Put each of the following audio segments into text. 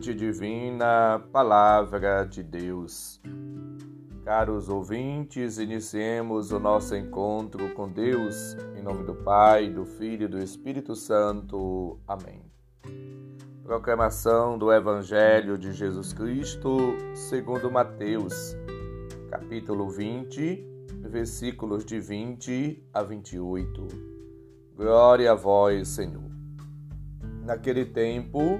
fonte divina, Palavra de Deus. Caros ouvintes, iniciemos o nosso encontro com Deus, em nome do Pai, do Filho e do Espírito Santo. Amém. Proclamação do Evangelho de Jesus Cristo, segundo Mateus, capítulo 20, versículos de 20 a 28. Glória a vós, Senhor. Naquele tempo,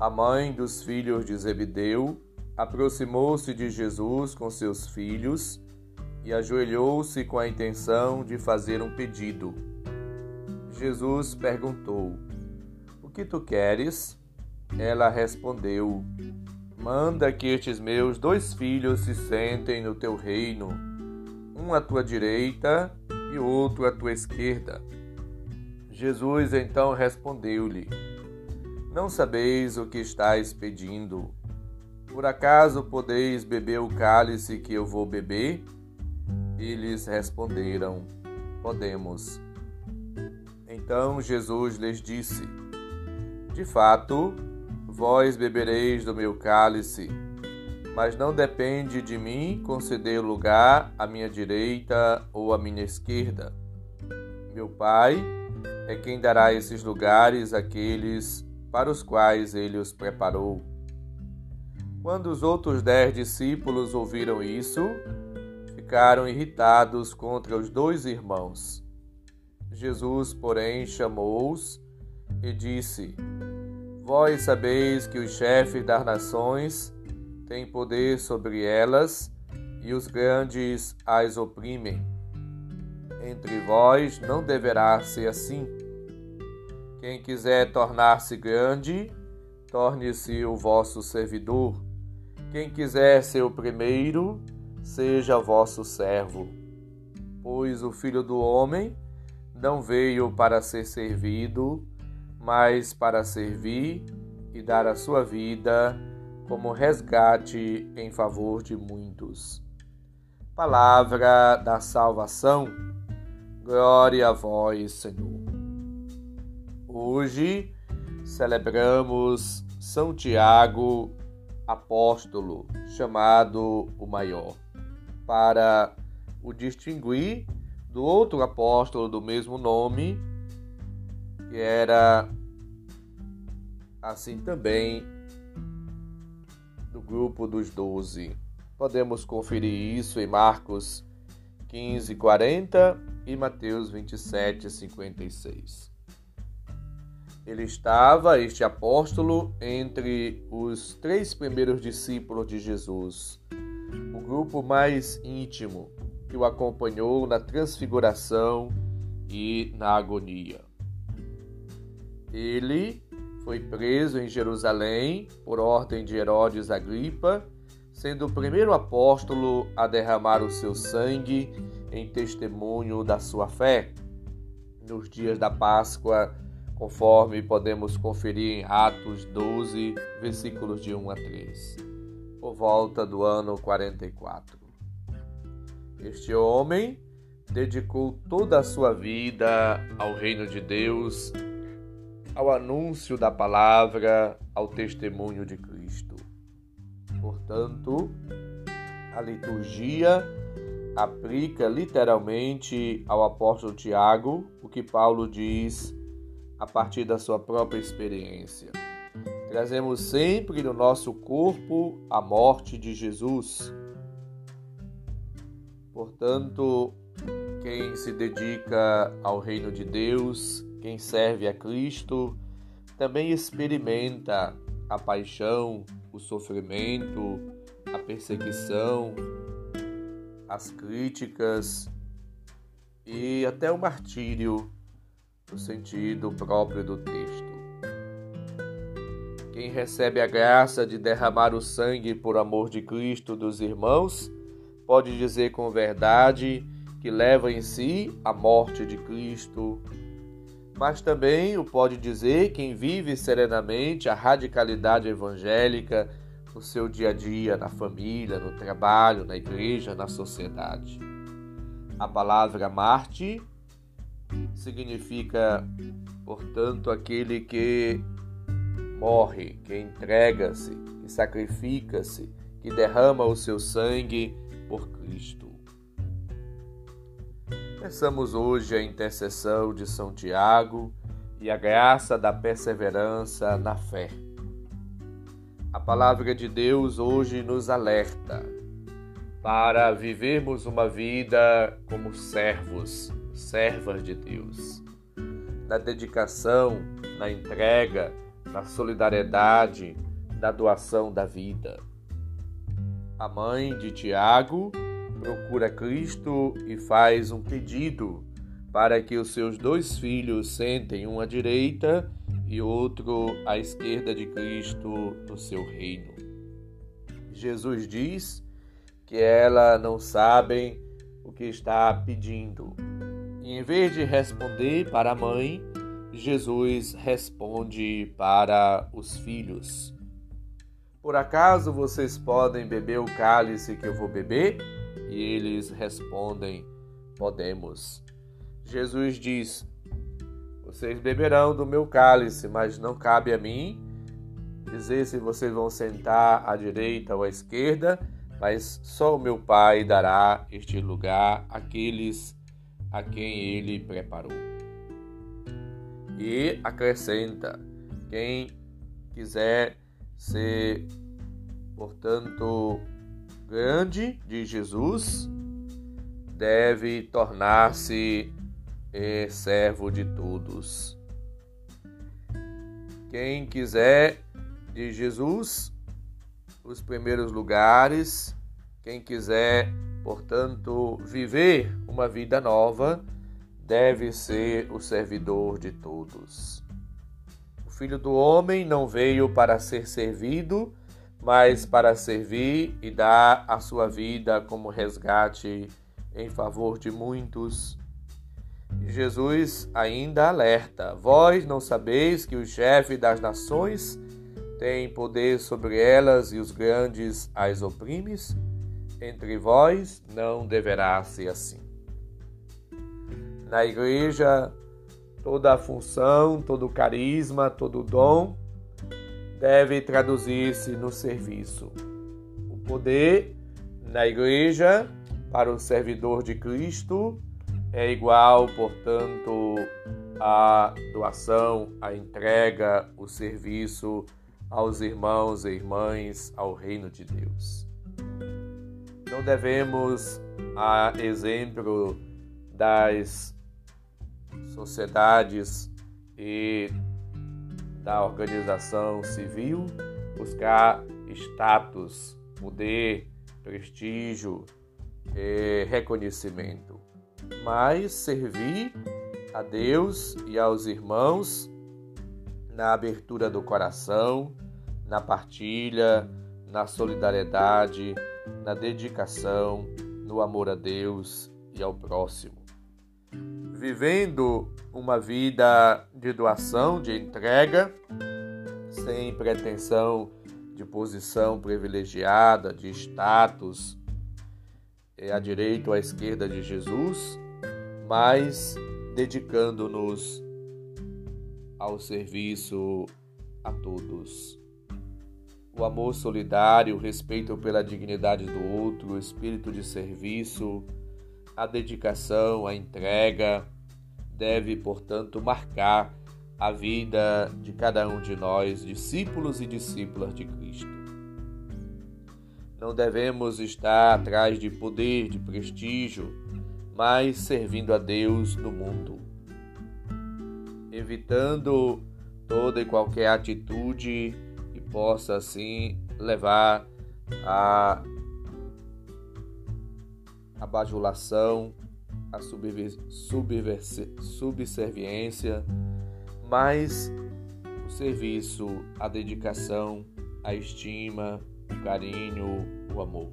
a mãe dos filhos de Zebedeu aproximou-se de Jesus com seus filhos e ajoelhou-se com a intenção de fazer um pedido. Jesus perguntou: O que tu queres? Ela respondeu: Manda que estes meus dois filhos se sentem no teu reino, um à tua direita e outro à tua esquerda. Jesus então respondeu-lhe: não sabeis o que estáis pedindo. Por acaso podeis beber o cálice que eu vou beber? Eles responderam: Podemos. Então Jesus lhes disse: De fato, vós bebereis do meu cálice, mas não depende de mim conceder lugar à minha direita ou à minha esquerda. Meu Pai é quem dará esses lugares àqueles para os quais ele os preparou. Quando os outros dez discípulos ouviram isso, ficaram irritados contra os dois irmãos. Jesus, porém, chamou-os e disse: Vós sabeis que os chefes das nações têm poder sobre elas e os grandes as oprimem. Entre vós não deverá ser assim quem quiser tornar-se grande, torne-se o vosso servidor. Quem quiser ser o primeiro, seja vosso servo. Pois o Filho do Homem não veio para ser servido, mas para servir e dar a sua vida como resgate em favor de muitos. Palavra da salvação. Glória a vós, Senhor. Hoje celebramos São Tiago, apóstolo, chamado o maior, para o distinguir do outro apóstolo do mesmo nome, que era assim também do grupo dos doze. Podemos conferir isso em Marcos 15, 40 e Mateus 27, 56. Ele estava, este apóstolo, entre os três primeiros discípulos de Jesus, o grupo mais íntimo que o acompanhou na transfiguração e na agonia. Ele foi preso em Jerusalém por ordem de Herodes Agripa, sendo o primeiro apóstolo a derramar o seu sangue em testemunho da sua fé. Nos dias da Páscoa, conforme podemos conferir em Atos 12, versículos de 1 a 3, por volta do ano 44. Este homem dedicou toda a sua vida ao reino de Deus, ao anúncio da palavra, ao testemunho de Cristo. Portanto, a liturgia aplica literalmente ao apóstolo Tiago o que Paulo diz a partir da sua própria experiência. Trazemos sempre no nosso corpo a morte de Jesus. Portanto, quem se dedica ao reino de Deus, quem serve a Cristo, também experimenta a paixão, o sofrimento, a perseguição, as críticas e até o martírio no sentido próprio do texto. Quem recebe a graça de derramar o sangue por amor de Cristo dos irmãos, pode dizer com verdade que leva em si a morte de Cristo, mas também o pode dizer quem vive serenamente a radicalidade evangélica no seu dia a dia, na família, no trabalho, na igreja, na sociedade. A palavra Marte significa, portanto, aquele que morre, que entrega-se, que sacrifica-se, que derrama o seu sangue por Cristo. Peçamos hoje a intercessão de São Tiago e a graça da perseverança na fé. A palavra de Deus hoje nos alerta para vivermos uma vida como servos, servas de Deus, na dedicação, na entrega, na solidariedade, na doação da vida. A mãe de Tiago procura Cristo e faz um pedido para que os seus dois filhos sentem um à direita e outro à esquerda de Cristo no seu reino. Jesus diz que ela não sabem o que está pedindo. E em vez de responder para a mãe, Jesus responde para os filhos: Por acaso vocês podem beber o cálice que eu vou beber? E eles respondem: Podemos. Jesus diz: Vocês beberão do meu cálice, mas não cabe a mim dizer se vocês vão sentar à direita ou à esquerda, mas só o meu Pai dará este lugar àqueles a quem ele preparou. E acrescenta: quem quiser ser, portanto, grande de Jesus, deve tornar-se eh, servo de todos. Quem quiser de Jesus, os primeiros lugares, quem quiser, portanto, viver uma vida nova, deve ser o servidor de todos. O Filho do Homem não veio para ser servido, mas para servir e dar a sua vida como resgate em favor de muitos. Jesus ainda alerta: Vós não sabeis que o chefe das nações tem poder sobre elas e os grandes as oprimes? Entre vós não deverá ser assim. Na igreja, toda a função, todo o carisma, todo o dom deve traduzir-se no serviço. O poder na igreja para o servidor de Cristo é igual, portanto, à doação, à entrega, o serviço aos irmãos e irmãs, ao reino de Deus. Não devemos, a exemplo das sociedades e da organização civil, buscar status, poder, prestígio reconhecimento, mas servir a Deus e aos irmãos na abertura do coração, na partilha, na solidariedade, na dedicação, no amor a Deus e ao próximo vivendo uma vida de doação, de entrega, sem pretensão de posição privilegiada, de status é, à direita ou à esquerda de Jesus, mas dedicando-nos ao serviço a todos. O amor solidário, o respeito pela dignidade do outro, o espírito de serviço, a dedicação, a entrega deve, portanto, marcar a vida de cada um de nós, discípulos e discípulas de Cristo. Não devemos estar atrás de poder, de prestígio, mas servindo a Deus no mundo, evitando toda e qualquer atitude possa assim levar a a bajulação, a subserviência, mas o serviço, a dedicação, a estima, o carinho, o amor.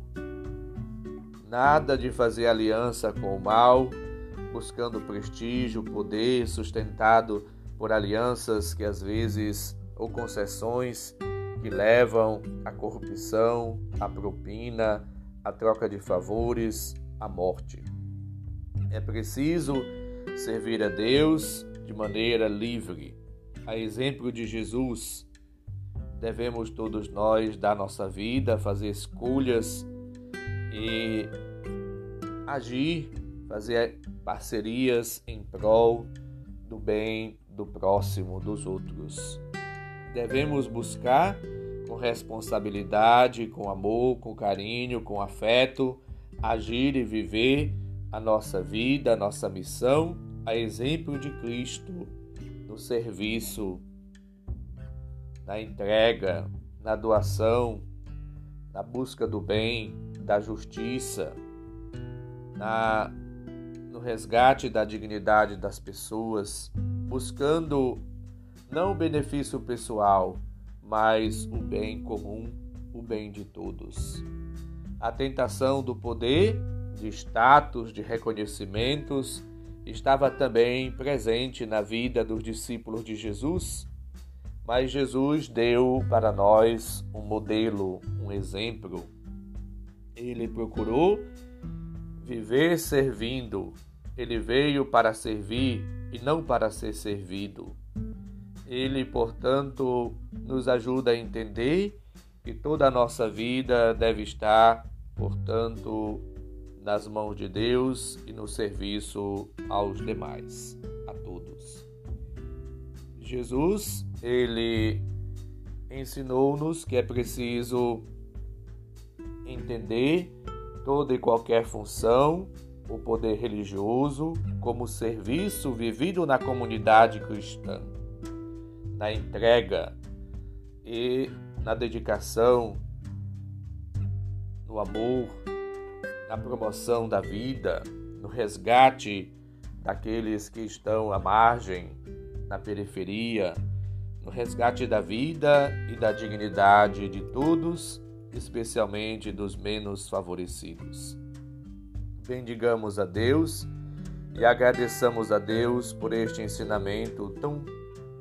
Nada de fazer aliança com o mal, buscando prestígio, poder, sustentado por alianças que às vezes ou concessões que levam à corrupção, à propina, à troca de favores, a morte. É preciso servir a Deus de maneira livre, a exemplo de Jesus, devemos todos nós dar nossa vida, fazer escolhas e agir, fazer parcerias em prol do bem do próximo, dos outros. Devemos buscar com responsabilidade, com amor, com carinho, com afeto, agir e viver a nossa vida, a nossa missão, a exemplo de Cristo, no serviço, na entrega, na doação, na busca do bem, da justiça, na no resgate da dignidade das pessoas, buscando não o benefício pessoal, mas o bem comum, o bem de todos. A tentação do poder, de status, de reconhecimentos, estava também presente na vida dos discípulos de Jesus, mas Jesus deu para nós um modelo, um exemplo. Ele procurou viver servindo, ele veio para servir e não para ser servido. Ele, portanto, nos ajuda a entender que toda a nossa vida deve estar, portanto, nas mãos de Deus e no serviço aos demais, a todos. Jesus, ele ensinou-nos que é preciso entender toda e qualquer função, o poder religioso, como serviço vivido na comunidade cristã na entrega e na dedicação, no amor, na promoção da vida, no resgate daqueles que estão à margem, na periferia, no resgate da vida e da dignidade de todos, especialmente dos menos favorecidos. Bendigamos a Deus e agradeçamos a Deus por este ensinamento tão